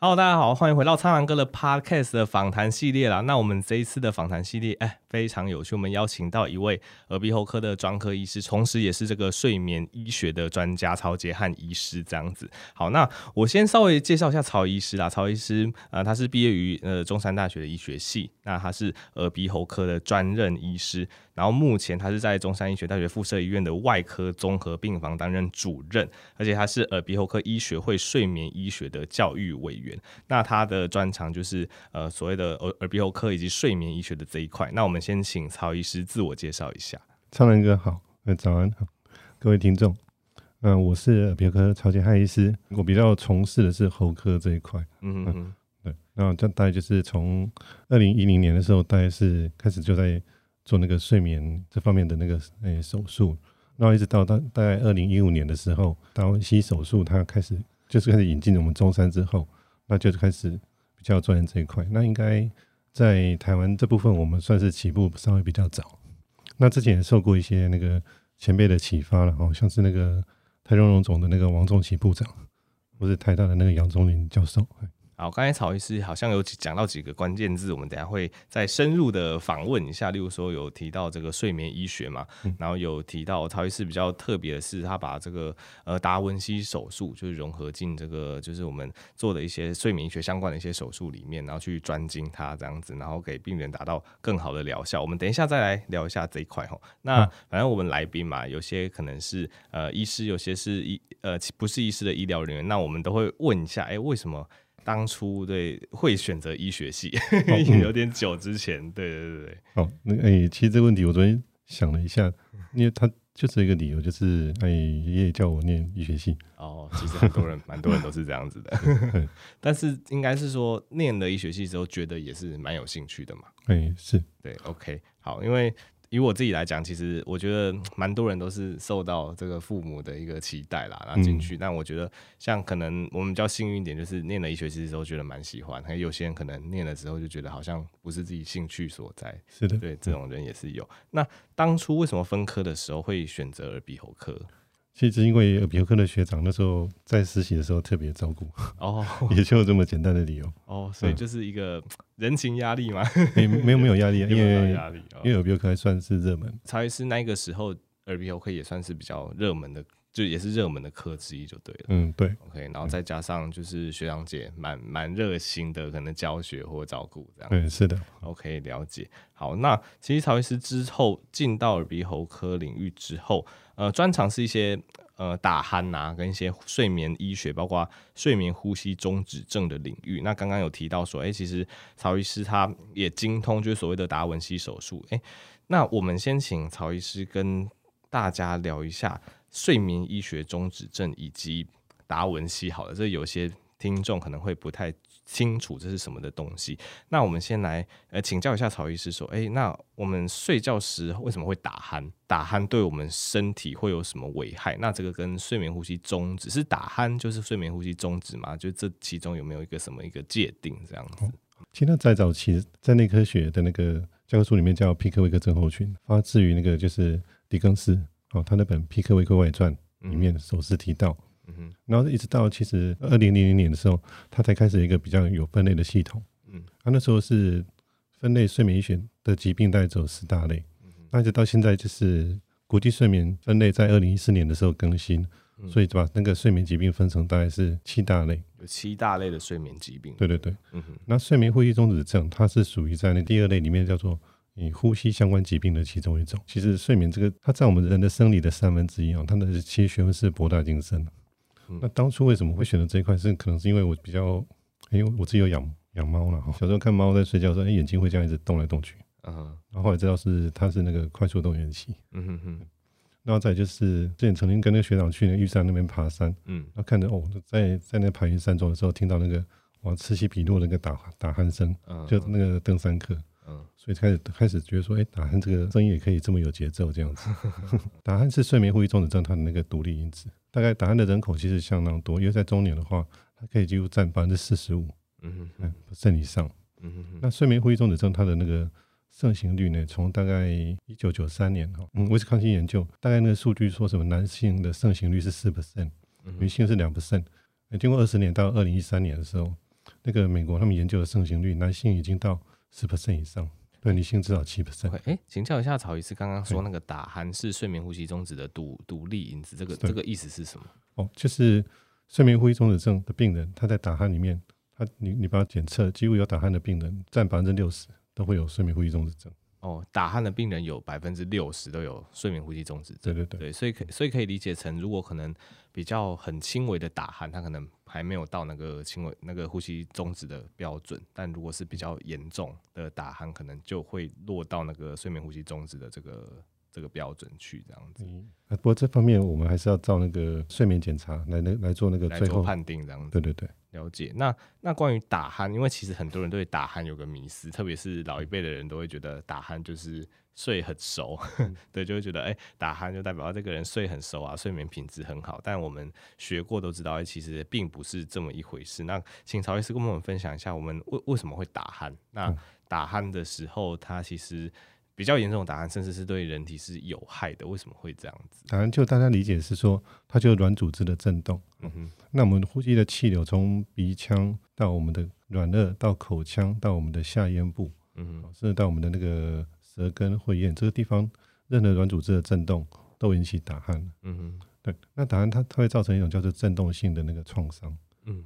Hello，大家好，欢迎回到苍蓝鸽的 Podcast 的访谈系列啦。那我们这一次的访谈系列，哎，非常有趣。我们邀请到一位耳鼻喉科的专科医师，同时也是这个睡眠医学的专家曹杰汉医师。这样子，好，那我先稍微介绍一下曹医师啦。曹医师，呃，他是毕业于呃中山大学的医学系，那他是耳鼻喉科的专任医师。然后目前他是在中山医学大学附设医院的外科综合病房担任主任，而且他是耳鼻喉科医学会睡眠医学的教育委员。那他的专长就是呃所谓的耳耳鼻喉科以及睡眠医学的这一块。那我们先请曹医师自我介绍一下。超人哥好，呃早安好，各位听众。嗯我是耳鼻喉科曹杰汉医师，我比较从事的是喉科这一块。嗯哼哼，对。那这大概就是从二零一零年的时候，大概是开始就在。做那个睡眠这方面的那个诶、欸、手术，然后一直到大大概二零一五年的时候，达文西手术它开始就是开始引进我们中山之后，那就是开始比较钻研这一块。那应该在台湾这部分，我们算是起步稍微比较早。那之前也受过一些那个前辈的启发了，好像是那个台中荣总的那个王仲琦部长，或是台大的那个杨宗林教授。好，刚才曹医师好像有讲到几个关键字，我们等下会再深入的访问一下。例如说有提到这个睡眠医学嘛，嗯、然后有提到曹医师比较特别的是，他把这个呃达文西手术就是融合进这个就是我们做的一些睡眠医学相关的一些手术里面，然后去专精它这样子，然后给病人达到更好的疗效。我们等一下再来聊一下这一块哈。那反正我们来宾嘛，有些可能是呃医师，有些是医呃不是医师的医疗人员，那我们都会问一下，哎、欸，为什么？当初对会选择医学系，哦、有点久之前，对对对对。哦，那哎、欸，其实这个问题我昨天想了一下，因为他就是一个理由，就是哎，爷爷叫我念医学系。哦，其实很多人，蛮多人都是这样子的。但是应该是说，念了医学系之后，觉得也是蛮有兴趣的嘛。哎、欸，是对，OK，好，因为。以我自己来讲，其实我觉得蛮多人都是受到这个父母的一个期待啦，然后进去。嗯、但我觉得像可能我们比较幸运一点，就是念了一学期之后觉得蛮喜欢。还有些人可能念了之后就觉得好像不是自己兴趣所在。是的，对，这种人也是有。那当初为什么分科的时候会选择耳鼻喉科？其实因为耳鼻喉科的学长那时候在实习的时候特别照顾哦，也就这么简单的理由哦，所以就是一个人情压力嘛，没没有没有压力，因为压力，因为耳鼻喉科还算是热门。曹医师那个时候耳鼻喉科也算是比较热门的，就也是热门的科之一就对了。嗯，对。OK，然后再加上就是学长姐蛮蛮热心的，可能教学或照顾这样。嗯，是的。OK，了解。好，那其实曹医师之后进到耳鼻喉科领域之后。呃，专长是一些呃打鼾呐、啊，跟一些睡眠医学，包括睡眠呼吸中止症的领域。那刚刚有提到说，哎、其实曹医师他也精通就是所谓的达文西手术。哎、那我们先请曹医师跟大家聊一下睡眠医学中止症以及达文西。好了，这有些听众可能会不太清楚这是什么的东西，那我们先来呃请教一下曹医师说，哎、欸，那我们睡觉时为什么会打鼾？打鼾对我们身体会有什么危害？那这个跟睡眠呼吸中止是打鼾就是睡眠呼吸中止吗？就这其中有没有一个什么一个界定这样子？其实在早期在内科学的那个教科书里面叫皮克威克症候群，发自于那个就是狄更斯哦，他那本《皮克威克外传》里面首次提到。嗯嗯哼，然后一直到其实二零零零年的时候，他才开始一个比较有分类的系统。嗯，他那时候是分类睡眠医学的疾病，大概只有十大类。嗯，那一直到现在就是国际睡眠分类在二零一四年的时候更新，嗯、所以就把那个睡眠疾病分成大概是七大类。有七大类的睡眠疾病。对对对。嗯哼，那睡眠呼吸中止症，它是属于在那第二类里面，叫做以呼吸相关疾病的其中一种。其实睡眠这个，它在我们人的生理的三分之一啊，它的其实学问是博大精深。那当初为什么会选择这一块？是可能是因为我比较，因为我自己有养养猫了哈。小时候看猫在睡觉的时候，哎，眼睛会这样一直动来动去。嗯哼。然后后来知道是它是那个快速动眼期。嗯哼哼。然后再就是之前曾经跟那个学长去那玉山那边爬山。嗯。然后看着哦，在在那盘云山庄的时候，听到那个哇此起彼落那个打打鼾声，就那个登山客。嗯。所以开始开始觉得说，哎，打鼾这个声音也可以这么有节奏这样子。打鼾是睡眠呼吸中止症它的那个独立因子。大概打鼾的人口其实相当多，因为在中年的话，它可以几乎占百分之四十五，嗯嗯，甚以上。嗯哼，那睡眠呼吸中止症它的那个盛行率呢，从大概一九九三年哈，嗯，威斯康星研究，大概那个数据说什么男性的盛行率是四 percent，女性是两 percent。经过二十年到二零一三年的时候，那个美国他们研究的盛行率，男性已经到十 percent 以上，对女性至少七 percent。哎、欸，请教一下曹医师，刚刚说那个打鼾是睡眠呼吸中止的独独立因子，这个这个意思是什么？哦，就是睡眠呼吸中止症的病人，他在打鼾里面，他你你把他检测，几乎有打鼾的病人占百分之六十都会有睡眠呼吸中止症。哦，打鼾的病人有百分之六十都有睡眠呼吸中止症。对对对，对，所以可所以可以理解成，如果可能比较很轻微的打鼾，他可能还没有到那个轻微那个呼吸中止的标准。但如果是比较严重的打鼾，可能就会落到那个睡眠呼吸中止的这个这个标准去这样子。嗯，不过这方面我们还是要照那个睡眠检查来来来做那个最后判定这样子。对对对。了解，那那关于打鼾，因为其实很多人对打鼾有个迷思，特别是老一辈的人都会觉得打鼾就是睡很熟，嗯、对，就会觉得哎、欸，打鼾就代表这个人睡很熟啊，睡眠品质很好。但我们学过都知道，其实并不是这么一回事。那请曹医师跟我们分享一下，我们为为什么会打鼾？那打鼾的时候，他其实。比较严重的答案，甚至是对人体是有害的。为什么会这样子？打鼾就大家理解是说，它就是软组织的震动。嗯哼。那我们呼吸的气流从鼻腔到我们的软腭，到口腔，到我们的下咽部，嗯哼，甚至到我们的那个舌根、会咽这个地方，任何软组织的震动都引起打鼾。嗯哼。对，那打鼾它它会造成一种叫做震动性的那个创伤。嗯。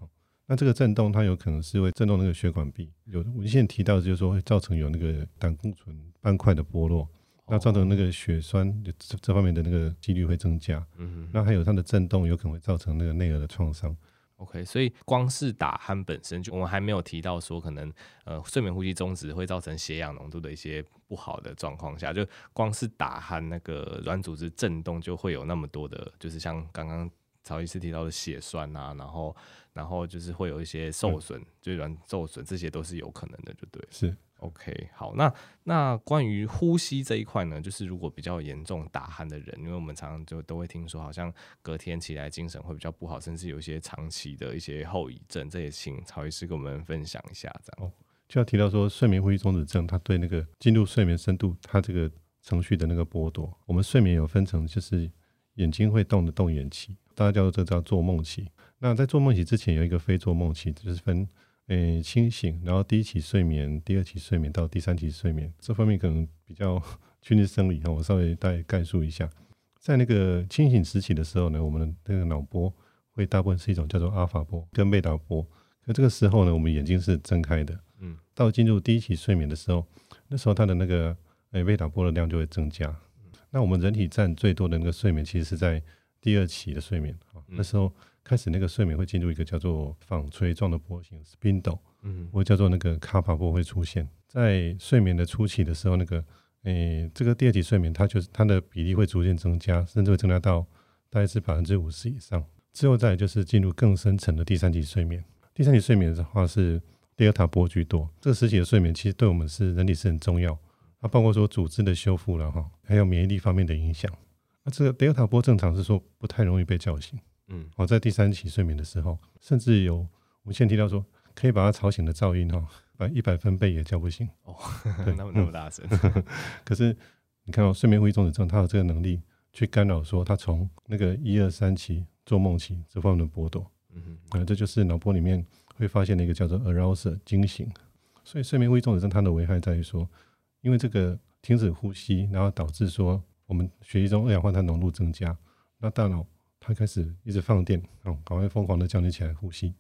那这个震动，它有可能是会震动那个血管壁。有文献提到，就是说会造成有那个胆固醇斑块的剥落，那造成那个血栓这这方面的那个几率会增加。嗯，那还有它的震动有可能会造成那个内耳的创伤。OK，所以光是打鼾本身就，我们还没有提到说可能呃睡眠呼吸中止会造成血氧浓度的一些不好的状况下，就光是打鼾那个软组织震动就会有那么多的，就是像刚刚。曹医师提到的血栓啊，然后，然后就是会有一些受损，嗯、就软受损，这些都是有可能的，就对。是，OK，好，那那关于呼吸这一块呢，就是如果比较严重打鼾的人，因为我们常常就都会听说，好像隔天起来精神会比较不好，甚至有一些长期的一些后遗症，这也请曹医师跟我们分享一下，这样。哦，就要提到说，睡眠呼吸中止症，它对那个进入睡眠深度，它这个程序的那个剥夺，我们睡眠有分成，就是眼睛会动的动眼期。大家叫做这叫做梦期。那在做梦期之前，有一个非做梦期，就是分诶清醒，然后第一期睡眠、第二期睡眠到第三期睡眠。这方面可能比较 趋近生理哈，我稍微带概述一下。在那个清醒时期的时候呢，我们的那个脑波会大部分是一种叫做阿尔法波跟贝塔波。可这个时候呢，我们眼睛是睁开的。嗯。到进入第一期睡眠的时候，那时候它的那个诶贝塔波的量就会增加。那我们人体占最多的那个睡眠，其实是在第二期的睡眠啊，那时候开始那个睡眠会进入一个叫做纺锤状的波形 （spindle），嗯，或叫做那个卡帕波会出现在睡眠的初期的时候，那个诶、欸，这个第二期睡眠它就是它的比例会逐渐增加，甚至会增加到大概是百分之五十以上。之后再就是进入更深层的第三级睡眠，第三级睡眠的话是德尔塔波居多。这个时期的睡眠其实对我们是人体是很重要，它包括说组织的修复了哈，还有免疫力方面的影响。那这个 delta 波正常是说不太容易被叫醒，嗯，哦，在第三期睡眠的时候，甚至有我们先提到说可以把它吵醒的噪音哈，把一百分贝也叫不醒哦，对，那么那么大声。可是你看到睡眠呼吸中止症，它有这个能力去干扰说它从那个一二三期做梦期这方面的波动，嗯哼，啊，这就是脑波里面会发现的一个叫做 arousal 惊醒。所以睡眠呼吸中止症它的危害在于说，因为这个停止呼吸，然后导致说。我们血液中二氧化碳浓度增加，那大脑它开始一直放电，哦，赶快疯狂的叫你起来呼吸，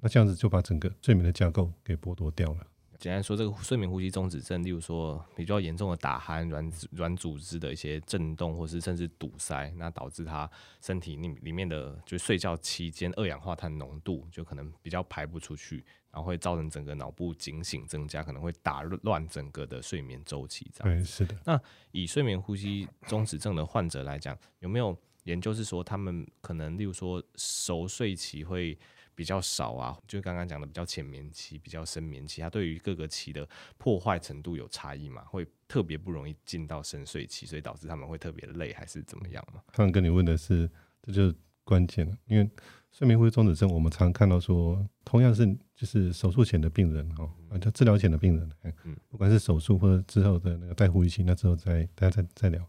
那这样子就把整个睡眠的架构给剥夺掉了。简单说，这个睡眠呼吸中止症，例如说比较严重的打鼾、软软组织的一些震动，或是甚至堵塞，那导致他身体里里面的就睡觉期间二氧化碳浓度就可能比较排不出去，然后会造成整个脑部警醒增加，可能会打乱整个的睡眠周期。这样对，是的。那以睡眠呼吸中止症的患者来讲，有没有研究是说他们可能例如说熟睡期会？比较少啊，就刚刚讲的比较浅眠期、比较深眠期，它对于各个期的破坏程度有差异嘛？会特别不容易进到深睡期，所以导致他们会特别累，还是怎么样嘛？刚刚跟你问的是，这就是关键了，因为睡眠呼吸中止症，我们常看到说，同样是就是手术前的病人哦，啊，就治疗前的病人，嗯，不管是手术或者之后的那个带呼吸器，那之后再大家再再聊，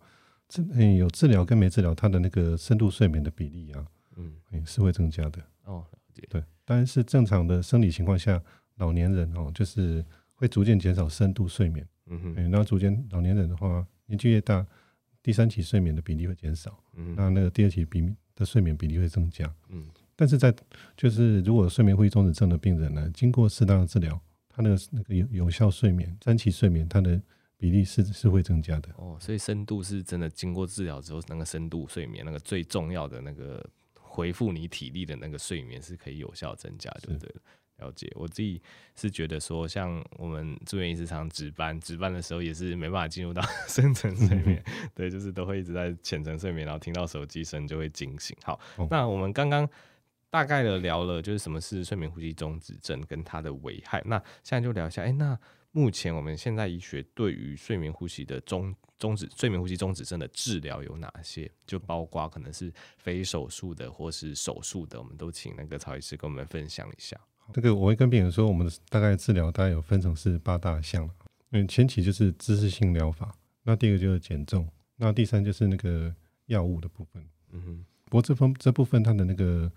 治嗯有治疗跟没治疗，他的那个深度睡眠的比例啊，嗯，是会增加的哦。对，但是正常的生理情况下，老年人哦，就是会逐渐减少深度睡眠。嗯哼，然后逐渐老年人的话，年纪越大，第三期睡眠的比例会减少。嗯，那那个第二期比的睡眠比例会增加。嗯，但是在就是如果睡眠呼吸中止症的病人呢，经过适当的治疗，他那个那个有有效睡眠三期睡眠，他的比例是是会增加的。哦，所以深度是真的经过治疗之后，那个深度睡眠，那个最重要的那个恢复你体力的那个睡眠是可以有效增加，对不对？了解，我自己是觉得说，像我们住院医师常值班，值班的时候也是没办法进入到 深层睡眠，对，就是都会一直在浅层睡眠，然后听到手机声就会惊醒。好，哦、那我们刚刚大概的聊了，就是什么是睡眠呼吸中止症跟它的危害。那现在就聊一下，哎、欸，那目前我们现在医学对于睡眠呼吸的中中止睡眠呼吸中止症的治疗有哪些？就包括可能是非手术的或是手术的，我们都请那个曹医师跟我们分享一下。这个我会跟病人说，我们的大概治疗大概有分成是八大项。嗯，前期就是姿势性疗法，那第二个就是减重，那第三就是那个药物的部分。嗯哼。不过这方这部分它的那个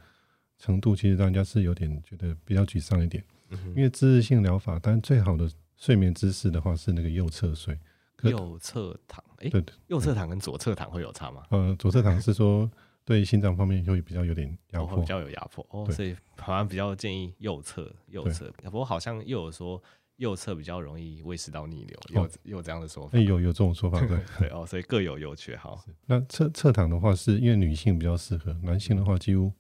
程度，其实让人家是有点觉得比较沮丧一点。嗯。因为姿势性疗法，当然最好的睡眠姿势的话是那个右侧睡。右侧躺，哎，对对，右侧躺跟左侧躺会有差吗？呃，左侧躺是说。对心脏方面就会比较有点压迫，比较有压迫哦，所以好像比较建议右侧右侧。不过好像又有说右侧比较容易胃食道逆流，有有这样的说法。有有这种说法，对 对哦，所以各有优缺。好，那侧侧躺的话，是因为女性比较适合，男性的话几乎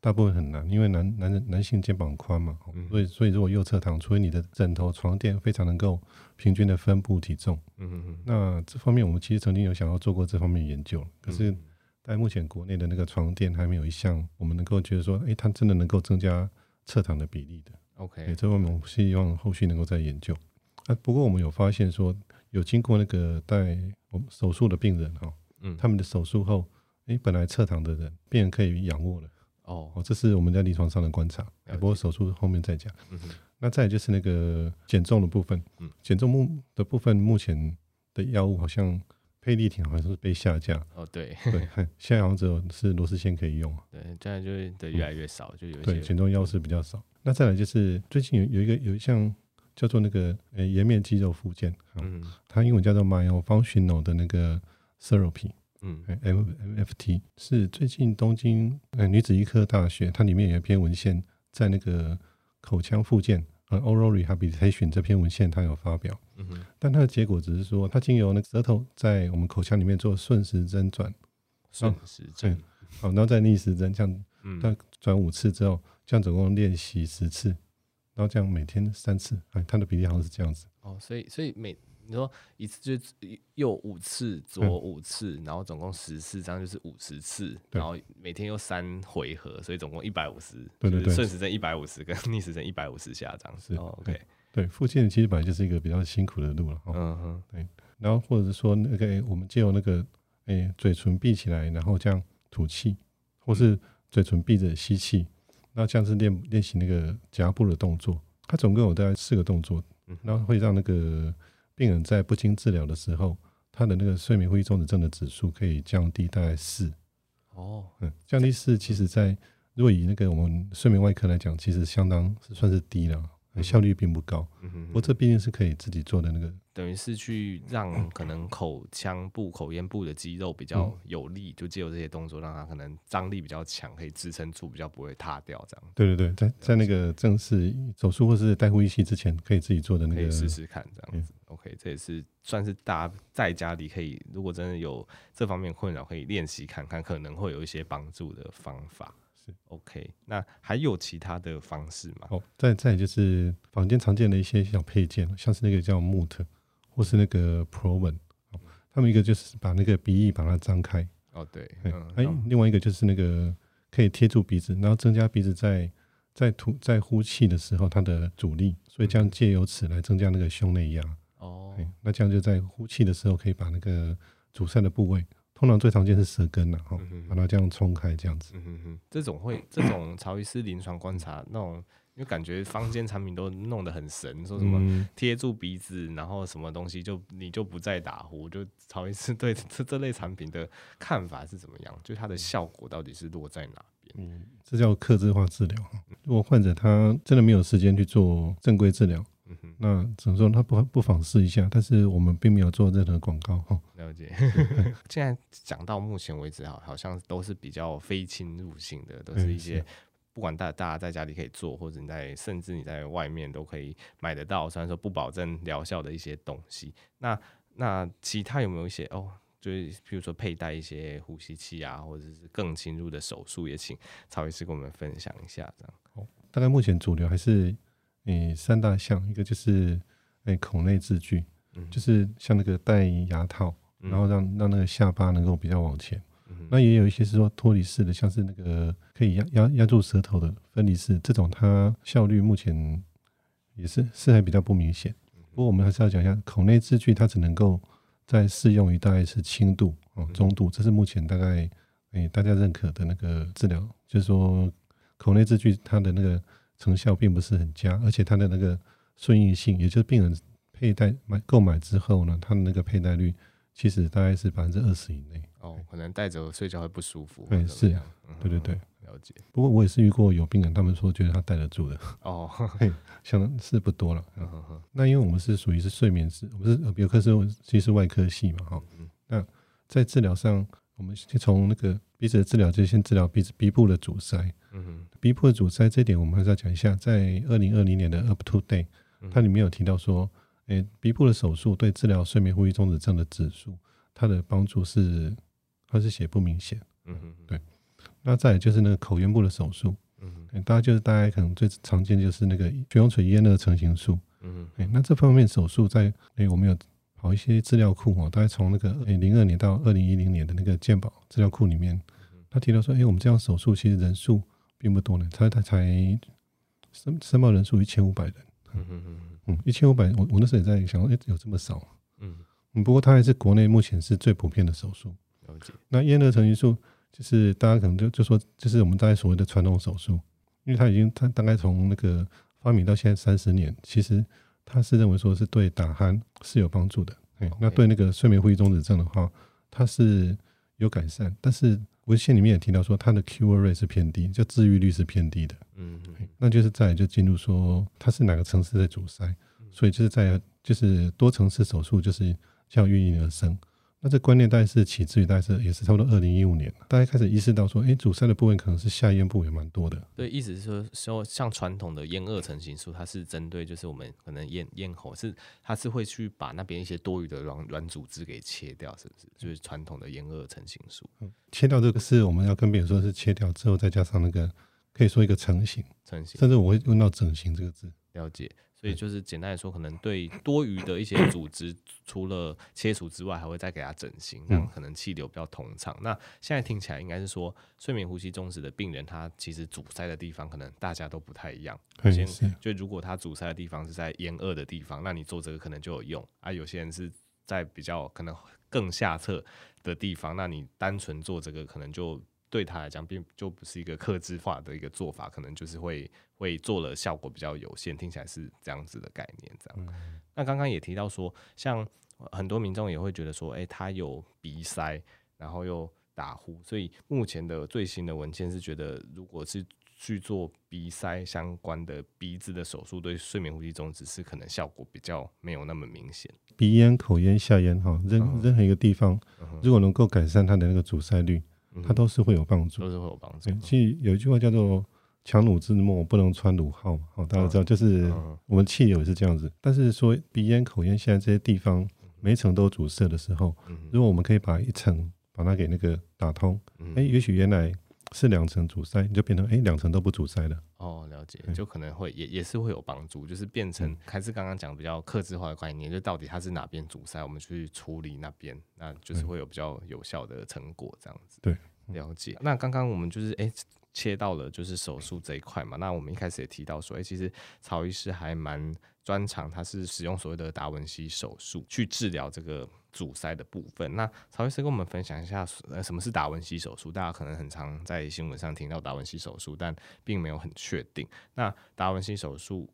大部分很难，因为男男人男性肩膀宽嘛，所以所以如果右侧躺，除非你的枕头床垫非常能够平均的分布体重，嗯嗯嗯，那这方面我们其实曾经有想要做过这方面研究，可是。在目前国内的那个床垫还没有一项，我们能够觉得说，哎、欸，它真的能够增加侧躺的比例的。OK，欸、这方面我们希望后续能够再研究。啊，不过我们有发现说，有经过那个带我们手术的病人哈，嗯，他们的手术后，哎、欸，本来侧躺的人，病人可以仰卧了。哦，哦，这是我们在临床上的观察。不过手术后面再讲。嗯哼，那再来就是那个减重的部分，嗯，减重目的部分，目前的药物好像。配立挺好像是被下架哦，对对，现在好像只有是螺丝线可以用，对，现在就会的越来越少，嗯、就有对减重药是比较少。那再来就是最近有有一个有一项叫做那个呃颜面肌肉复健，嗯，它英文叫做 Myofunctional 的那个 Therapy，嗯，M MFT 是最近东京呃女子医科大学它里面有一篇文献在那个口腔附件。呃，oral rehabilitation 这篇文献它有发表，嗯哼，但它的结果只是说，它经由那个舌头在我们口腔里面做顺时针转，顺时针，好，然后再逆时针这样，嗯，它转五次之后，这样总共练习十次，然后这样每天三次，哎，它的比例好像是这样子。哦，所以所以每。你说一次就右五次，左五次，然后总共十次，这样就是五十次，然后每天又三回合，所以总共一百五十。对对对，顺时针一百五十跟逆时针一百五十下这样子。OK，对，复健其实本来就是一个比较辛苦的路了。嗯哼，对。然后或者是说那个我们借由那个诶嘴唇闭起来，然后这样吐气，或是嘴唇闭着吸气，那这样是练练习那个颊部的动作。它总共有大概四个动作，然后会让那个。病人在不经治疗的时候，他的那个睡眠呼吸中止症的指数可以降低大概四。哦，嗯，降低四，其实在如果以那个我们睡眠外科来讲，其实相当是算是低了。效率并不高，不过这毕竟是可以自己做的那个，等于是去让可能口腔部、口咽部的肌肉比较有力，就借由这些动作，让它可能张力比较强，可以支撑住，比较不会塌掉这样。对对对，在在那个正式手术或是带呼吸器之前，可以自己做的那个，可以试试看这样子。OK，这也是算是大家在家里可以，如果真的有这方面困扰，可以练习看看，可能会有一些帮助的方法。OK，那还有其他的方式吗？哦，再再就是房间常见的一些小配件，像是那个叫 Moot 或是那个 Proven，他们一个就是把那个鼻翼把它张开。哦，对，嗯哎、嗯，另外一个就是那个可以贴住鼻子，然后增加鼻子在在吐在呼气的时候它的阻力，所以这样借由此来增加那个胸内压。哦，那这样就在呼气的时候可以把那个阻塞的部位。通常最常见是舌根呐，哈，把它这样冲开，这样子。嗯哼哼，这种会，这种曹医师临床观察那种，因为感觉坊间产品都弄得很神，说什么贴住鼻子，然后什么东西就你就不再打呼。就曹医师对这这类产品的看法是怎么样？就它的效果到底是落在哪边？嗯，这叫克制化治疗。如果患者他真的没有时间去做正规治疗，那怎么说他不不妨试一下。但是我们并没有做任何广告哈。了解。现在讲到目前为止好，好像都是比较非侵入性的，都是一些。不管大大家在家里可以做，或者你在甚至你在外面都可以买得到，虽然说不保证疗效的一些东西。那那其他有没有一些哦？就是譬如说佩戴一些呼吸器啊，或者是更侵入的手术，也请曹医师跟我们分享一下。这样哦，大概目前主流还是诶三大项，一个就是诶口内置具，嗯，就是像那个戴牙套，然后让让那个下巴能够比较往前。那也有一些是说脱离式的，像是那个可以压压压住舌头的分离式，这种它效率目前也是是还比较不明显。不过我们还是要讲一下，口内置具它只能够在适用于大概是轻度哦中度，这是目前大概诶、欸、大家认可的那个治疗，就是说口内置具它的那个成效并不是很佳，而且它的那个顺应性，也就是病人佩戴买购买之后呢，它的那个佩戴率其实大概是百分之二十以内。哦，可能戴着睡觉会不舒服。对，是，对对对，了解。不过我也是遇过有病人，他们说觉得他戴得住的。哦，想的是不多了。嗯哼，那因为我们是属于是睡眠室，我们是耳鼻喉科，是其实是外科系嘛，哈。那在治疗上，我们先从那个鼻子的治疗，就先治疗鼻子鼻部的阻塞。嗯哼，鼻部的阻塞这一点，我们还是要讲一下。在二零二零年的 Up to Date，它里面有提到说，诶，鼻部的手术对治疗睡眠呼吸中止症的指数，它的帮助是。它是写不明显，嗯哼，对。那再来就是那个口咽部的手术，嗯哼，大家就是大家可能最常见就是那个悬雍垂咽腭成型术，嗯哼，那这方面手术在诶我们有跑一些资料库哦，大概从那个诶零二年到二零一零年的那个健保资料库里面，他提到说，诶我们这样手术其实人数并不多呢，他他才申申报人数一千五百人，嗯嗯嗯，嗯，一千五百，我我那时候也在想说，诶有这么少？嗯，不过它还是国内目前是最普遍的手术。了解那咽腭成形术就是大家可能就就说，就是我们大概所谓的传统手术，因为它已经它大概从那个发明到现在三十年，其实它是认为说是对打鼾是有帮助的。哎，那对那个睡眠呼吸中止症的话，它是有改善，但是文献里面也提到说它的 cure rate 是偏低，就治愈率是偏低的。嗯嗯，那就是在就进入说它是哪个层次在阻塞，所以就是在就是多层次手术就是这样应运而生。那这观念大概是起自于大概是也是差不多二零一五年，大家开始意识到说，哎、欸，阻塞的部分可能是下咽部也蛮多的。对，意思是说，说像传统的咽腭成型术，它是针对就是我们可能咽咽喉是，它是会去把那边一些多余的软软组织给切掉，是不是？就是传统的咽腭成型术。嗯，切掉这个是我们要跟病人说，是切掉之后再加上那个可以说一个成型，成型，甚至我会用到整形这个字。了解。所以就是简单来说，可能对多余的一些组织，除了切除之外，还会再给它整形，让可能气流比较通畅。那现在听起来应该是说，睡眠呼吸中止的病人，他其实阻塞的地方可能大家都不太一样。先就如果他阻塞的地方是在咽腭的地方，那你做这个可能就有用啊。有些人是在比较可能更下侧的地方，那你单纯做这个可能就。对他来讲，并就不是一个克制化的一个做法，可能就是会会做了效果比较有限，听起来是这样子的概念。这样，嗯、那刚刚也提到说，像很多民众也会觉得说，哎、欸，他有鼻塞，然后又打呼，所以目前的最新的文献是觉得，如果是去做鼻塞相关的鼻子的手术，对睡眠呼吸中止是可能效果比较没有那么明显。鼻咽、口咽、下咽，哈，任任何一个地方，如果能够改善它的那个阻塞率。它都是会有帮助，都是会有帮助。其实有一句话叫做“强弩之末，不能穿弩号”嘛，哦，大家知道，就是我们气流也是这样子。但是说鼻咽、口咽现在这些地方每一层都阻塞的时候，如果我们可以把一层把它给那个打通，哎，也许原来是两层阻塞，你就变成哎两层都不阻塞了。哦，了解，就可能会也也是会有帮助，就是变成还是刚刚讲比较克制化的概念，就到底它是哪边阻塞，我们去处理那边，那就是会有比较有效的成果这样子。对。了解。那刚刚我们就是诶、欸、切到了就是手术这一块嘛。那我们一开始也提到说，诶、欸，其实曹医师还蛮专长，他是使用所谓的达文西手术去治疗这个阻塞的部分。那曹医师跟我们分享一下，呃，什么是达文西手术？大家可能很常在新闻上听到达文西手术，但并没有很确定。那达文西手术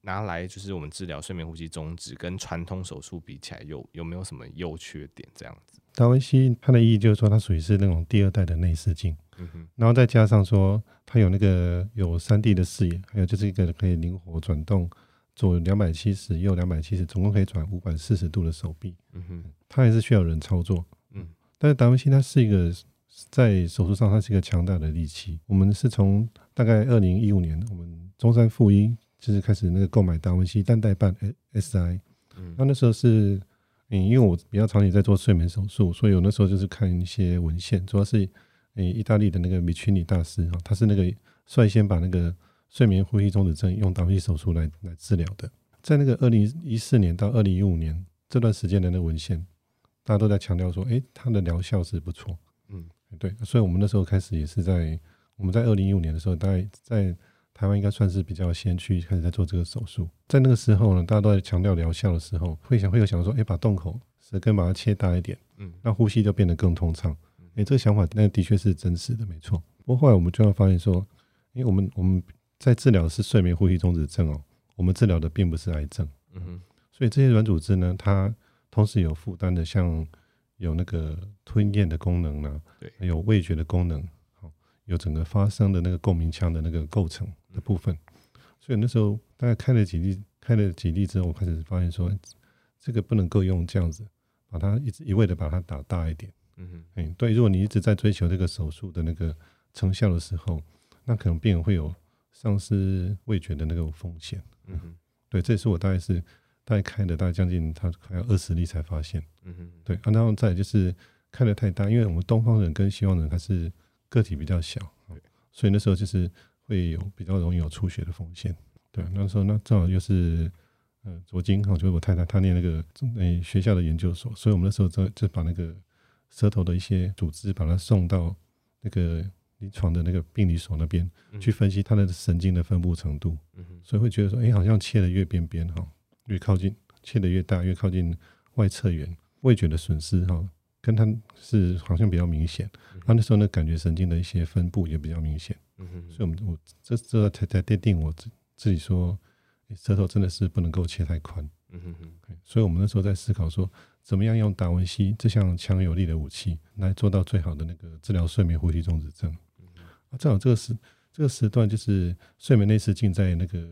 拿来就是我们治疗睡眠呼吸中止，跟传统手术比起来，有有没有什么优缺点？这样子？达文西它的意义就是说，它属于是那种第二代的内视镜，嗯哼，然后再加上说，它有那个有三 D 的视野，还有就是一个可以灵活转动，左两百七十，右两百七十，总共可以转五百四十度的手臂，嗯哼，它还是需要人操作，嗯，但是达文西它是一个在手术上它是一个强大的利器，我们是从大概二零一五年，我们中山附一就是开始那个购买达文西单代半 SI，嗯，那那时候是。嗯，因为我比较长期在做睡眠手术，所以我那时候就是看一些文献，主要是嗯，意大利的那个米奇尼大师啊，他是那个率先把那个睡眠呼吸中止症用达文西手术来来治疗的。在那个二零一四年到二零一五年这段时间的那个文献，大家都在强调说，诶，它的疗效是不错。嗯，对，所以我们那时候开始也是在我们在二零一五年的时候，大概在台湾应该算是比较先去，开始在做这个手术。在那个时候呢，大家都在强调疗效的时候，会想会有想说，哎，把洞口舌根把它切大一点，嗯，那呼吸就变得更通畅。哎，这个想法那的确是真实的，没错。不过后来我们就要发现说，因为我们我们在治疗的是睡眠呼吸中止症哦，我们治疗的并不是癌症，嗯哼。所以这些软组织呢，它同时有负担的，像有那个吞咽的功能呢，对，还有味觉的功能，好，有整个发声的那个共鸣腔的那个构成。的部分，所以那时候大概开了几例，开了几例之后，我开始发现说，这个不能够用这样子，把它一直一味的把它打大一点。嗯哼，哎，对，如果你一直在追求这个手术的那个成效的时候，那可能病人会有丧失味觉的那个风险。嗯哼，对，这也是我大概是大概开了大概将近他快要二十例才发现。嗯哼，对，啊，然后再就是开的太大，因为我们东方人跟西方人还是个体比较小，所以那时候就是。会有比较容易有出血的风险，对，那时候那正好又是，呃，左金哈，就是我太太她念那个诶学校的研究所，所以我们那时候就就把那个舌头的一些组织，把它送到那个临床的那个病理所那边去分析它的神经的分布程度，所以会觉得说，哎，好像切的越边边哈，越靠近切的越大，越靠近外侧缘，味觉的损失哈，跟他是好像比较明显，他那时候那感觉神经的一些分布也比较明显。所以，我们我这这才才奠定我自自己说，舌头真的是不能够切太宽。嗯哼哼。所以我们那时候在思考说，怎么样用达文西这项强有力的武器来做到最好的那个治疗睡眠呼吸中止症。啊，正好这个时这个时段就是睡眠内视镜在那个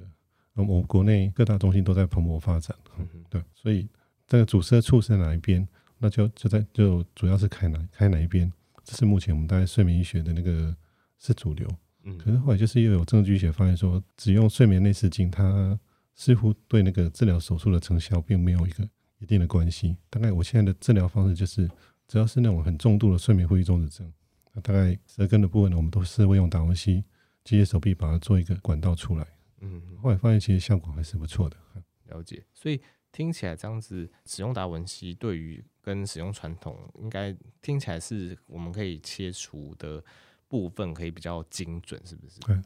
我们国内各大中心都在蓬勃发展。嗯哼。对，所以这个主摄处是在哪一边，那就就在就主要是开哪开哪一边，这是目前我们大概睡眠医学的那个是主流。嗯，可是后来就是又有证据学发现说，只用睡眠内视镜，它似乎对那个治疗手术的成效并没有一个一定的关系。大概我现在的治疗方式就是，只要是那种很重度的睡眠呼吸中止症，那大概舌根的部分呢，我们都是会用达文西机械手臂把它做一个管道出来。嗯，后来发现其实效果还是不错的。了解，所以听起来这样子使用达文西，对于跟使用传统，应该听起来是我们可以切除的。部分可以比较精准，是不是？对，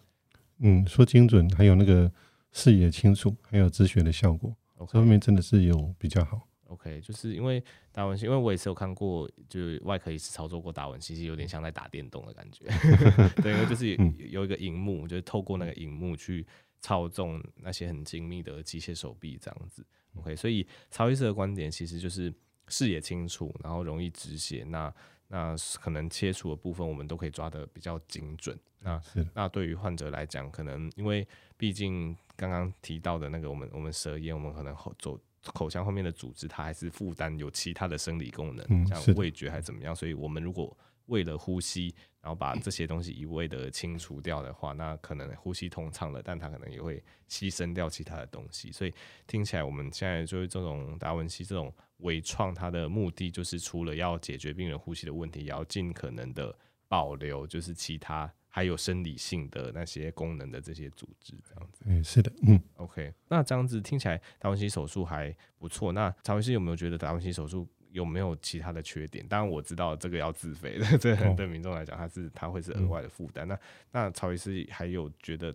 嗯，说精准，还有那个视野清楚，还有止血的效果，okay, 这方面真的是有比较好。OK，就是因为达文西，因为我也是有看过，就是外科医师操作过达文西，其实有点像在打电动的感觉。对，因为就是有一个荧幕，就是透过那个荧幕去操纵那些很精密的机械手臂这样子。OK，所以曹医师的观点其实就是视野清楚，然后容易止血。那那可能切除的部分，我们都可以抓得比较精准。那那对于患者来讲，可能因为毕竟刚刚提到的那个，我们我们舌咽，我们可能后走口腔后面的组织，它还是负担有其他的生理功能，像味觉还怎么样。所以我们如果为了呼吸，然后把这些东西一味的清除掉的话，那可能呼吸通畅了，但它可能也会牺牲掉其他的东西。所以听起来，我们现在就是这种达文西这种。微创它的目的就是除了要解决病人呼吸的问题，也要尽可能的保留，就是其他还有生理性的那些功能的这些组织，这样子。嗯，是的，嗯，OK。那这样子听起来达文西手术还不错。那曹医师有没有觉得达文西手术有没有其他的缺点？当然我知道这个要自费的，这个对民众来讲，它是它会是额外的负担。那那曹医师还有觉得？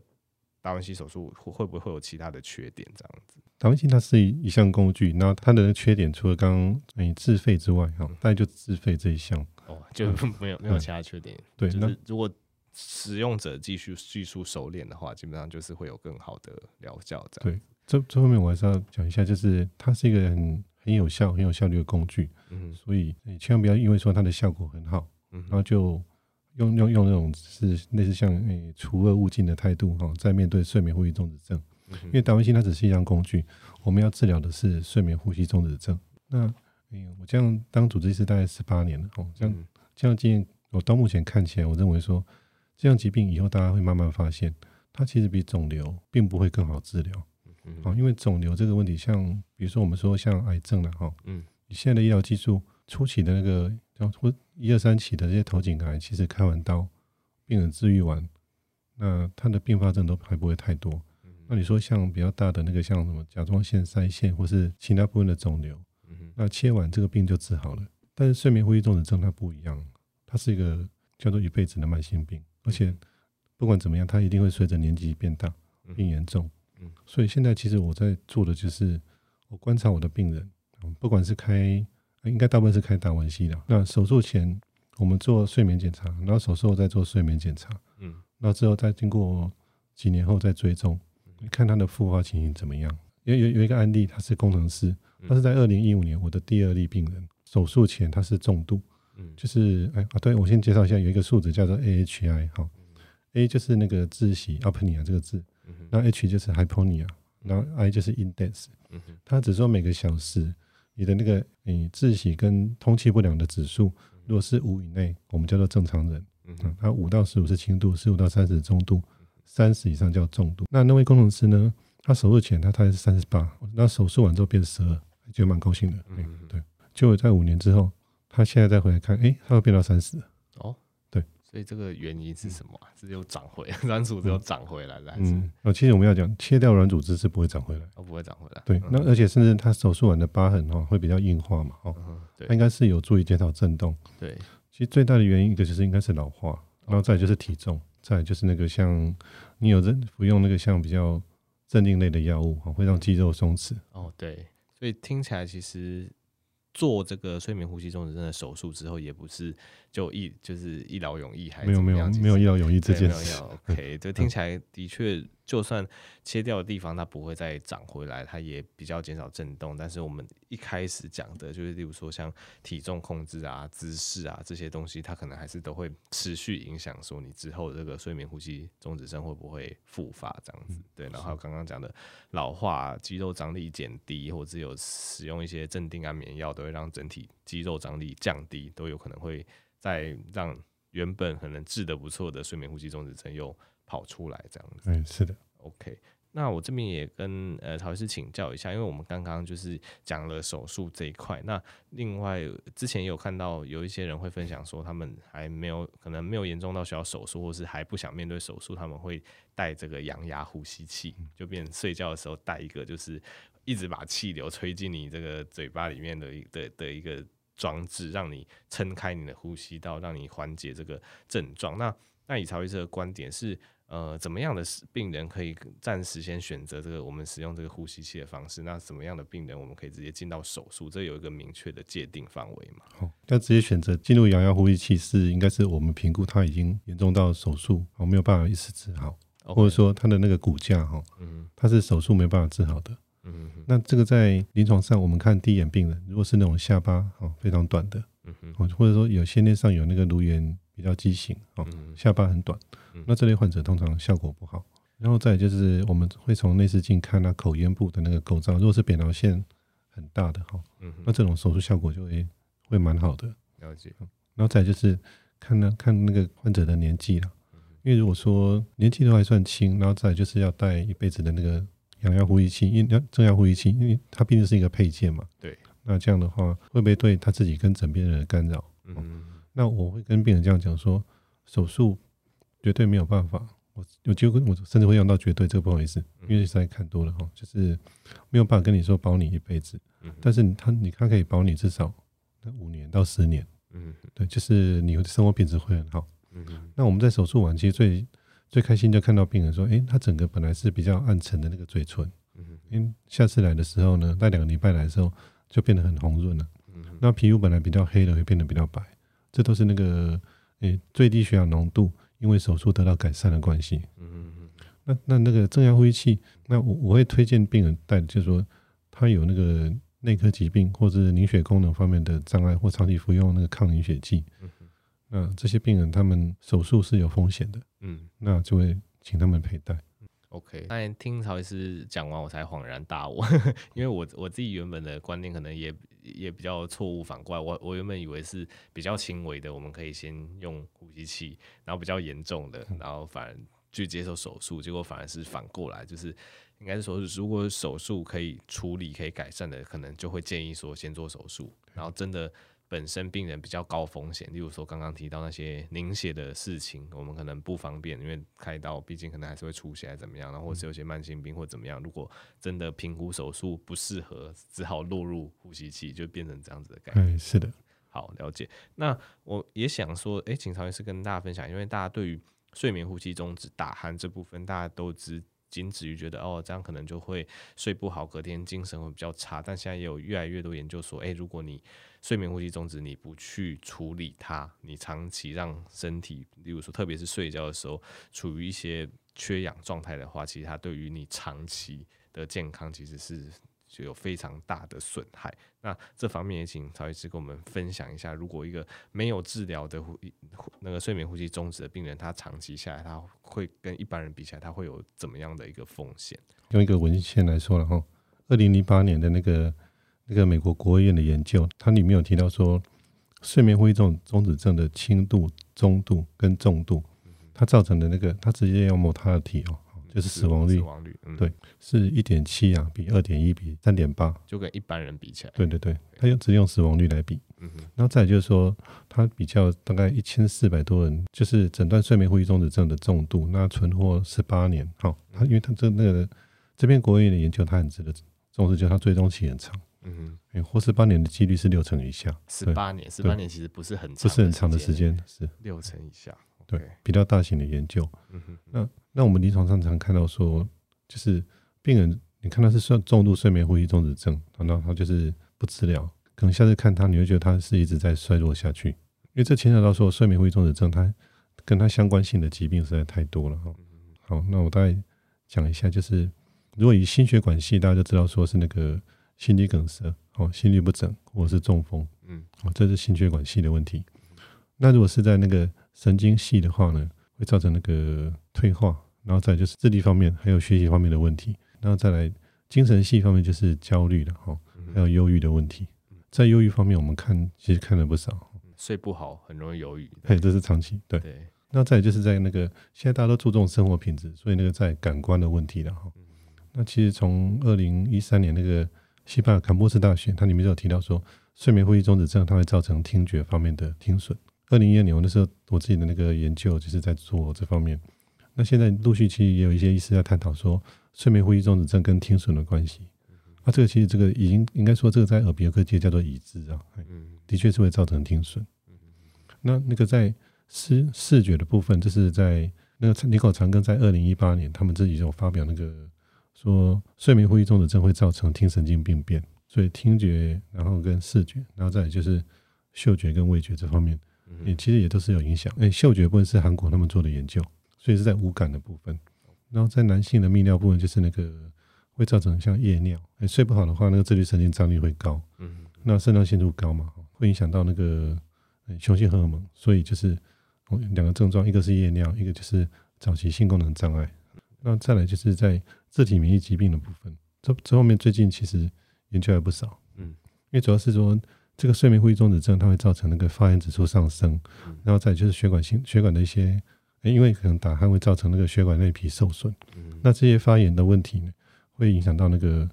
达文西手术会会不会会有其他的缺点？这样子，达文西它是一一项工具，那它的缺点除了刚刚你自费之外，哈，大概就自费这一项哦，就没有、嗯、没有其他缺点。对，就是如果使用者技术技术熟练的话，基本上就是会有更好的疗效。这样，对，这这方面我还是要讲一下，就是它是一个很很很有效、很有效率的工具。嗯，所以你千万不要因为说它的效果很好，嗯，然后就用用用那种是类似像诶除恶务尽的态度哈，在面对睡眠呼吸中止症。因为达文西它只是一样工具，我们要治疗的是睡眠呼吸中止症。那诶，我这样当主治医师大概十八年了哦，这样这样经验，我到目前看起来，我认为说这样疾病以后大家会慢慢发现，它其实比肿瘤并不会更好治疗。啊，因为肿瘤这个问题，像比如说我们说像癌症了哈，嗯，你现在的医疗技术初期的那个叫或一二三期的这些头颈癌，其实开完刀，病人治愈完，那他的并发症都还不会太多。那你说像比较大的那个像什么甲状腺腮腺或是其他部分的肿瘤，那切完这个病就治好了。但是睡眠呼吸中止症它不一样，它是一个叫做一辈子的慢性病，而且不管怎么样，它一定会随着年纪变大变严重。所以现在其实我在做的就是我观察我的病人，不管是开应该大部分是开达文西的。那手术前我们做睡眠检查，然后手术后再做睡眠检查，嗯，那之后再经过几年后再追踪。你看他的复发情形怎么样？有有有一个案例，他是工程师，他是在二零一五年我的第二例病人，手术前他是重度，嗯，就是哎啊，对我先介绍一下，有一个数值叫做 AHI 哈，A 就是那个窒息 apnea 这个字，那 H 就是 hyponia，然后 I 就是 index，嗯、它只说每个小时你的那个嗯窒息跟通气不良的指数，如果是五以内，我们叫做正常人，嗯，它五到十五是轻度，十五到三十中度。三十以上叫重度。那那位工程师呢？他手术前他大概是三十八，那手术完之后变十二，就蛮高兴的。嗯，对。就在五年之后，他现在再回来看，哎，他又变到三十。哦，对。所以这个原因是什么？是又长回 软组织又长回来了？嗯，哦，其实我们要讲，切掉软组织是不会长回来，哦，不会长回来。对，那而且甚至他手术完的疤痕哦会比较硬化嘛，哦，对，他应该是有助于减少震动。对，其实最大的原因一个就是应该是老化，然后再就是体重。再就是那个像你有人服用那个像比较镇定类的药物，会让肌肉松弛。哦，对，所以听起来其实做这个睡眠呼吸中止症的手术之后，也不是就一就是一劳永逸，还是没有没有没有一劳永逸这件事。OK，这听起来的确。就算切掉的地方它不会再长回来，它也比较减少震动。但是我们一开始讲的就是，例如说像体重控制啊、姿势啊这些东西，它可能还是都会持续影响，说你之后这个睡眠呼吸中止症会不会复发这样子。对，然后还有刚刚讲的老化、肌肉张力减低，或者有使用一些镇定安眠药，都会让整体肌肉张力降低，都有可能会再让原本可能治得不错的睡眠呼吸中止症又。跑出来这样子，嗯，是的，OK。那我这边也跟呃曹医师请教一下，因为我们刚刚就是讲了手术这一块。那另外之前也有看到有一些人会分享说，他们还没有可能没有严重到需要手术，或是还不想面对手术，他们会带这个羊牙呼吸器，就变成睡觉的时候带一个，就是一直把气流吹进你这个嘴巴里面的一的的一个装置，让你撑开你的呼吸道，让你缓解这个症状。那那以曹医师的观点是？呃，怎么样的病人可以暂时先选择这个我们使用这个呼吸器的方式？那什么样的病人我们可以直接进到手术？这有一个明确的界定范围嘛？好，那直接选择进入阳压呼吸器是应该是我们评估他已经严重到手术，我没有办法一次治好.或者说他的那个骨架哈，嗯，他是手术没办法治好的，嗯，那这个在临床上我们看第一眼病人，如果是那种下巴哦非常短的，嗯哼，或者说有先天上有那个颅缘比较畸形哦，下巴很短。那这类患者通常效果不好，然后再就是我们会从内视镜看他口咽部的那个构造，如果是扁桃腺很大的哈，那这种手术效果就会会蛮好的。了解。然后再就是看呢看那个患者的年纪了，因为如果说年纪都还算轻，然后再就是要戴一辈子的那个阳压呼吸器，因为正压呼吸器，因为它毕竟是一个配件嘛。对。那这样的话会不会对他自己跟枕边人的干扰？嗯。那我会跟病人这样讲说，手术。绝对没有办法，我有机会，我甚至会用到绝对，这个不好意思，因为实在看多了哈，就是没有办法跟你说保你一辈子，嗯但是他你他可以保你至少五年到十年，嗯，对，就是你的生活品质会很好，嗯，那我们在手术晚期最最开心就看到病人说，诶，他整个本来是比较暗沉的那个嘴唇，嗯，因为下次来的时候呢，那两个礼拜来的时候就变得很红润了，嗯，那皮肤本来比较黑的会变得比较白，这都是那个诶最低血氧浓度。因为手术得到改善的关系，嗯嗯，那那那个正压呼吸器，那我我会推荐病人带，就是说他有那个内科疾病或者是凝血功能方面的障碍，或长期服用那个抗凝血剂，那这些病人他们手术是有风险的，嗯，那就会请他们佩戴。OK，那听曹医师讲完，我才恍然大悟，因为我我自己原本的观念可能也也比较错误，反过来，我我原本以为是比较轻微的，我们可以先用呼吸器，然后比较严重的，然后反而去接受手术，结果反而是反过来，就是应该是说，如果手术可以处理、可以改善的，可能就会建议说先做手术，然后真的。本身病人比较高风险，例如说刚刚提到那些凝血的事情，我们可能不方便，因为开刀毕竟可能还是会出血，还怎么样，然后或是有些慢性病或怎么样。如果真的评估手术不适合，只好落入呼吸器，就变成这样子的概念。嗯，是的，好了解。那我也想说，哎，请曹医师跟大家分享，因为大家对于睡眠呼吸中止打鼾这部分，大家都知。仅止于觉得哦，这样可能就会睡不好，隔天精神会比较差。但现在也有越来越多研究说，诶、如果你睡眠呼吸中止，你不去处理它，你长期让身体，例如说，特别是睡觉的时候，处于一些缺氧状态的话，其实它对于你长期的健康其实是。就有非常大的损害。那这方面也请曹医师跟我们分享一下，如果一个没有治疗的呼那个睡眠呼吸中止的病人，他长期下来，他会跟一般人比起来，他会有怎么样的一个风险？用一个文献来说了哈，二零零八年的那个那个美国国务院的研究，它里面有提到说，睡眠呼吸中中止症的轻度、中度跟重度，它造成的那个，它直接要 mortality 哦。就是死亡率，死亡率，嗯、对，是一点七啊，比二点一比三点八，就跟一般人比起来，对对对，他用只用死亡率来比，嗯哼，然后再就是说，他比较大概一千四百多人，就是诊断睡眠呼吸中止症的重度，那存活十八年，好，他因为他这那个这边国卫院的研究，他很值得重视，就他追踪期很长，嗯哼，活十八年的几率是六成以下，十八年，十八年其实不是很长，不是很长的时间，是六成以下。对，比较大型的研究。嗯哼，那那我们临床上常看到说，就是病人，你看他是算重度睡眠呼吸中止症，然后他就是不治疗，可能下次看他，你会觉得他是一直在衰弱下去，因为这牵扯到说睡眠呼吸中止症，它跟它相关性的疾病实在太多了哈。好，那我大概讲一下，就是如果以心血管系，大家就知道说是那个心肌梗塞，哦，心律不整或者是中风，嗯，哦，这是心血管系的问题。那如果是在那个神经系的话呢，会造成那个退化，然后再就是智力方面，还有学习方面的问题，然后再来精神系方面就是焦虑的哈，还有忧郁的问题。在忧郁方面，我们看其实看了不少，睡不好很容易忧郁，嘿，这是长期对。对，那再就是在那个现在大家都注重生活品质，所以那个在感官的问题了哈。那其实从二零一三年那个西班牙坎波斯大学，它里面就有提到说，睡眠呼吸中止症它会造成听觉方面的听损。二零一二年，我那时候我自己的那个研究就是在做这方面。那现在陆续其实也有一些医师在探讨说，睡眠呼吸中止症跟听损的关系。啊，这个其实这个已经应该说这个在耳鼻喉科界叫做已知啊，的确是会造成听损。那那个在视视觉的部分，就是在那个尼口长庚在二零一八年，他们自己有发表那个说，睡眠呼吸中止症会造成听神经病变，所以听觉，然后跟视觉，然后再就是嗅觉跟味觉这方面。也其实也都是有影响。哎，嗅觉部分是韩国他们做的研究，所以是在无感的部分。然后在男性的泌尿部分，就是那个会造成像夜尿。哎，睡不好的话，那个自律神经张力会高。嗯。那肾上腺素高嘛，会影响到那个雄性荷尔蒙。所以就是两个症状，一个是夜尿，一个就是早期性功能障碍。那再来就是在自体免疫疾病的部分，这这方面最近其实研究还不少。嗯。因为主要是说。这个睡眠呼吸中止症，它会造成那个发炎指数上升，然后再就是血管性血管的一些，因为可能打鼾会造成那个血管内皮受损，那这些发炎的问题呢，会影响到那个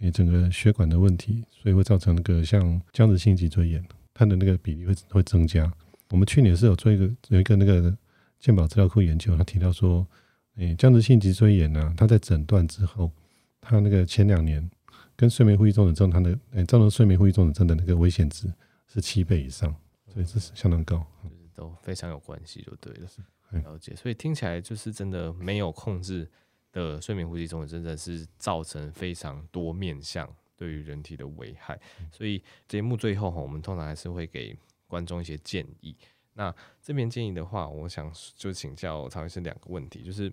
诶整个血管的问题，所以会造成那个像僵直性脊椎炎，它的那个比例会会增加。我们去年是有做一个有一个那个健保资料库研究，他提到说，诶僵直性脊椎炎呢，它在诊断之后，它那个前两年。跟睡眠呼吸中止症，它的诶造成睡眠呼吸中止症的那个危险值是七倍以上，所以这是相当高，就是都非常有关系，就对了。了解，所以听起来就是真的没有控制的睡眠呼吸中止症，真的是造成非常多面向对于人体的危害。所以节目最后哈，我们通常还是会给观众一些建议。那这边建议的话，我想就请教曹医生两个问题，就是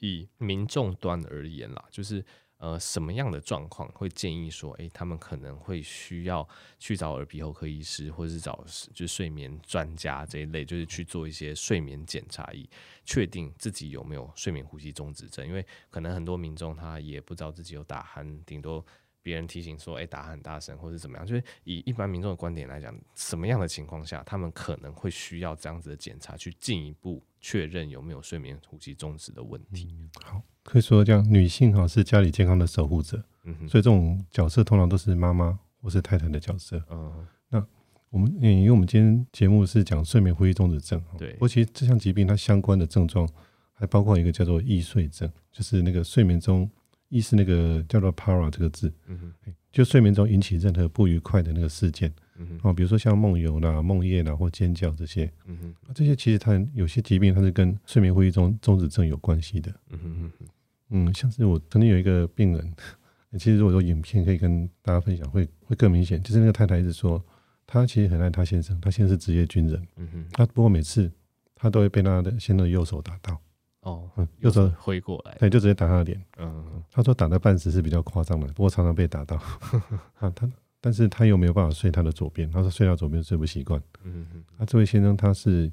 以民众端而言啦，就是。呃，什么样的状况会建议说，诶、他们可能会需要去找耳鼻喉科医师，或者是找就睡眠专家这一类，就是去做一些睡眠检查，以确定自己有没有睡眠呼吸中止症。因为可能很多民众他也不知道自己有打鼾，顶多别人提醒说，诶、打鼾很大声，或者怎么样。就是以一般民众的观点来讲，什么样的情况下，他们可能会需要这样子的检查，去进一步确认有没有睡眠呼吸中止的问题。嗯、好。可以说，这样女性哈是家里健康的守护者，嗯哼，所以这种角色通常都是妈妈或是太太的角色。嗯，那我们因为我们今天节目是讲睡眠呼吸中止症，对。不过其实这项疾病它相关的症状还包括一个叫做易睡症，就是那个睡眠中意是那个叫做 para 这个字，嗯哼，就睡眠中引起任何不愉快的那个事件。嗯哼，比如说像梦游啦、梦夜啦或尖叫这些，嗯哼，这些其实它有些疾病它是跟睡眠呼吸中中止症有关系的。嗯哼，嗯，像是我曾经有一个病人，其实如果说影片可以跟大家分享，会会更明显。就是那个太太一直说，她其实很爱她先生，她现在是职业军人。嗯哼，她不过每次她都会被她的先生的右手打到。哦，嗯，右手挥过来，对，就直接打他的脸。嗯，他说打的半死是比较夸张的，不过常常被打到。啊，他。但是他又没有办法睡他的左边，他说睡到左边睡不习惯。嗯嗯，那这位先生他是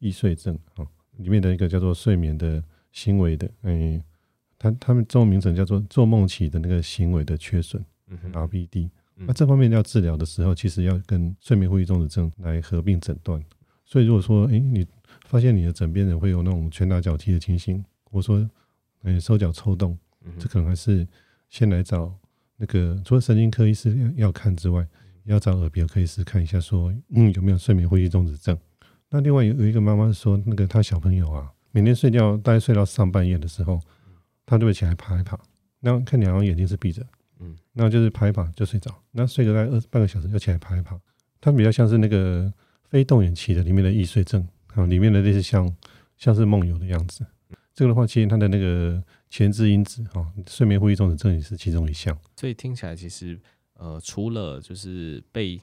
易睡症啊，里面的一个叫做睡眠的行为的，嗯，他他们中文名称叫做做梦起的那个行为的缺损嗯，RBD。那这方面要治疗的时候，其实要跟睡眠呼吸中止症来合并诊断。所以如果说，诶，你发现你的枕边人会有那种拳打脚踢的情形，或者说，诶，手脚抽动，这可能还是先来找。那个除了神经科医师要看之外，要找耳鼻喉科医师看一下，说嗯有没有睡眠呼吸中止症。那另外有有一个妈妈说，那个她小朋友啊，每天睡觉大概睡到上半夜的时候，她就会起来爬一爬，那看你好像眼睛是闭着，嗯，那就是爬一爬就睡着，那睡个大概二半个小时又起来爬一爬，她比较像是那个非动眼期的里面的易睡症啊，里面的那些像像是梦游的样子。这个的话，其实它的那个前置因子哈，睡眠呼吸中止症也是其中一项。所以听起来，其实呃，除了就是被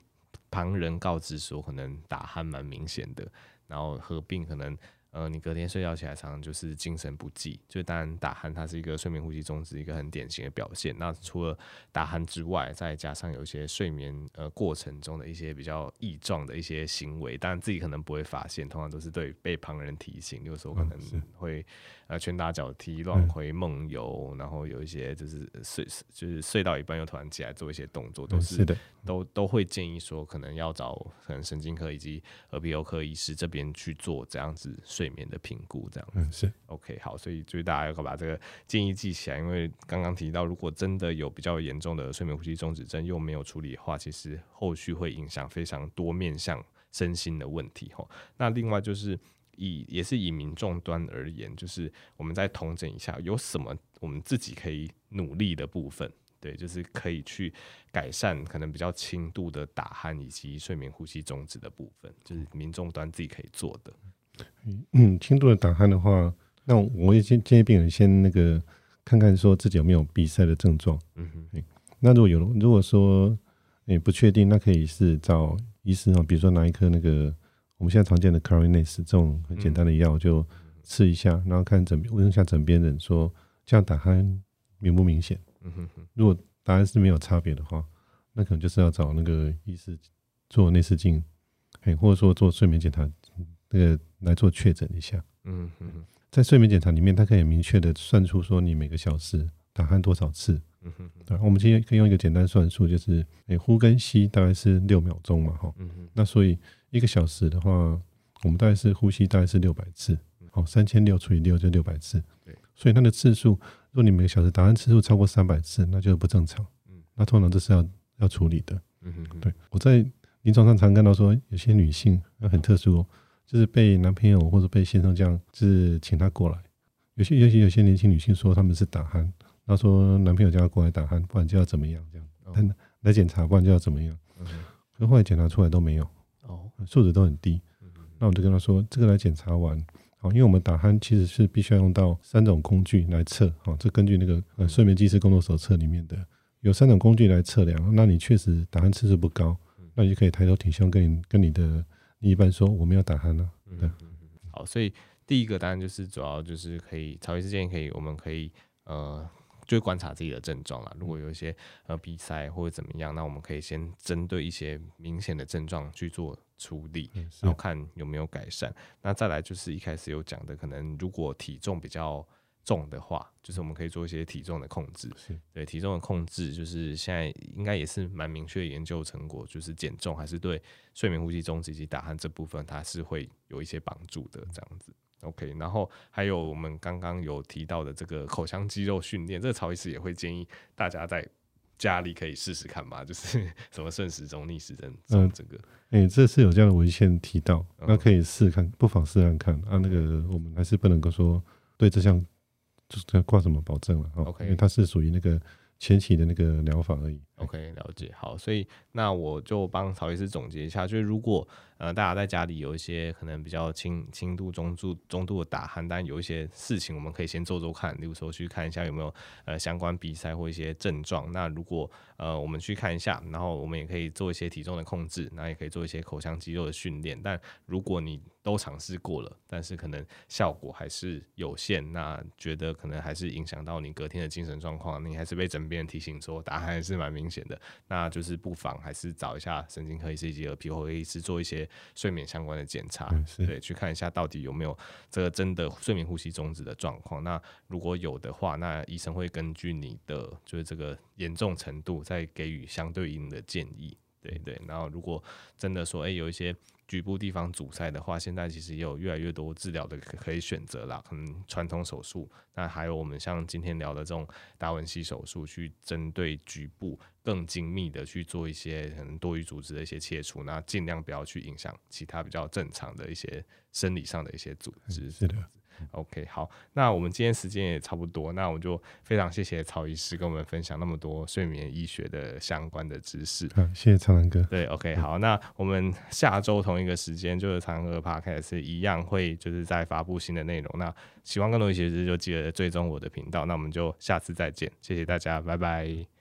旁人告知说可能打鼾蛮明显的，然后合并可能。呃，你隔天睡觉起来常常就是精神不济，就当然打鼾它是一个睡眠呼吸中止一个很典型的表现。那除了打鼾之外，再加上有一些睡眠呃过程中的一些比较异状的一些行为，当然自己可能不会发现，通常都是对被旁人提醒，有时候可能会呃拳打脚踢、乱回梦游，然后有一些就是睡就是睡到一半又突然起来做一些动作，都是，是的，都都会建议说可能要找可能神经科以及耳鼻喉科医师这边去做这样子睡。睡眠的评估这样子，嗯，是 OK 好，所以就是大家要把这个建议记起来，因为刚刚提到，如果真的有比较严重的睡眠呼吸中止症又没有处理的话，其实后续会影响非常多面向身心的问题哈。那另外就是以也是以民众端而言，就是我们再统整一下，有什么我们自己可以努力的部分，对，就是可以去改善可能比较轻度的打鼾以及睡眠呼吸终止的部分，就是民众端自己可以做的。嗯，轻度的打鼾的话，那我也建建议病人先那个看看说自己有没有鼻塞的症状。嗯哼，那如果有，如果说你不确定，那可以是找医师哦，比如说拿一颗那个我们现在常见的 Clarinex 这种很简单的药就吃一下，然后看诊问一下枕边人说这样打鼾明不明显？嗯哼，如果答案是没有差别的话，那可能就是要找那个医师做内视镜，哎，或者说做睡眠检查。那个来做确诊一下，嗯嗯，在睡眠检查里面，它可以明确的算出说你每个小时打鼾多少次，嗯哼，对，我们今天可以用一个简单算术，就是诶呼跟吸大概是六秒钟嘛，哈，嗯哼，那所以一个小时的话，我们大概是呼吸大概是六百次，好，三千六除以六就六百次，对，所以它的次数，如果你每个小时打鼾次数超过三百次，那就是不正常，嗯，那通常这是要要处理的，嗯哼，对，我在临床上常看到说有些女性那很特殊哦。就是被男朋友或者被先生这样，就是请他过来。有些尤其有些年轻女性说他们是打鼾，他说男朋友叫他过来打鼾，不然就要怎么样这样，但来检查不然就要怎么样。可后来检查出来都没有，哦，数值都很低。那我就跟他说，这个来检查完，好，因为我们打鼾其实是必须要用到三种工具来测，好，这根据那个呃睡眠技师工作手册里面的有三种工具来测量。那你确实打鼾次数不高，那你就可以抬头挺胸跟你跟你的。另一半说我们要打鼾了？对，好，所以第一个当然就是主要就是可以，曹医师建议可以，我们可以呃就观察自己的症状啦。如果有一些呃鼻塞或者怎么样，那我们可以先针对一些明显的症状去做处理，然后看有没有改善。那再来就是一开始有讲的，可能如果体重比较重的话，就是我们可以做一些体重的控制。对，体重的控制，就是现在应该也是蛮明确的研究成果，就是减重还是对睡眠呼吸中止以及打鼾这部分，它是会有一些帮助的。这样子。OK，然后还有我们刚刚有提到的这个口腔肌肉训练，这个曹医师也会建议大家在家里可以试试看吧，就是 什么顺时钟、逆时针，嗯，这个，哎、欸，这是有这样的文献提到，那可以试看，不妨试试看啊。那个我们还是不能够说对这项就是挂什么保证了，OK，因为它是属于那个。前期的那个疗法而已。OK，了解。好，所以那我就帮曹医师总结一下，就是如果呃大家在家里有一些可能比较轻轻度、中度、中度的打鼾，但有一些事情我们可以先做做看，例如说去看一下有没有呃相关鼻塞或一些症状。那如果呃我们去看一下，然后我们也可以做一些体重的控制，那也可以做一些口腔肌肉的训练。但如果你都尝试过了，但是可能效果还是有限，那觉得可能还是影响到你隔天的精神状况，你还是被枕边提醒说打鼾还是蛮明显的，那就是不妨还是找一下神经科医师以及耳鼻喉科医师做一些睡眠相关的检查，对，去看一下到底有没有这个真的睡眠呼吸中止的状况。那如果有的话，那医生会根据你的就是这个严重程度，再给予相对应的建议，对对。然后如果真的说，哎、欸，有一些。局部地方阻塞的话，现在其实也有越来越多治疗的可以选择啦。可能传统手术，那还有我们像今天聊的这种达文西手术，去针对局部更精密的去做一些可能多余组织的一些切除，那尽量不要去影响其他比较正常的一些生理上的一些组织。是的。OK，好，那我们今天时间也差不多，那我就非常谢谢曹医师跟我们分享那么多睡眠医学的相关的知识。好，谢谢苍蓝鸽。对，OK，好，那我们下周同一个时间就是苍蓝鸽 Podcast 一样会就是在发布新的内容。那喜欢更多医学知识就记得追踪我的频道。那我们就下次再见，谢谢大家，拜拜。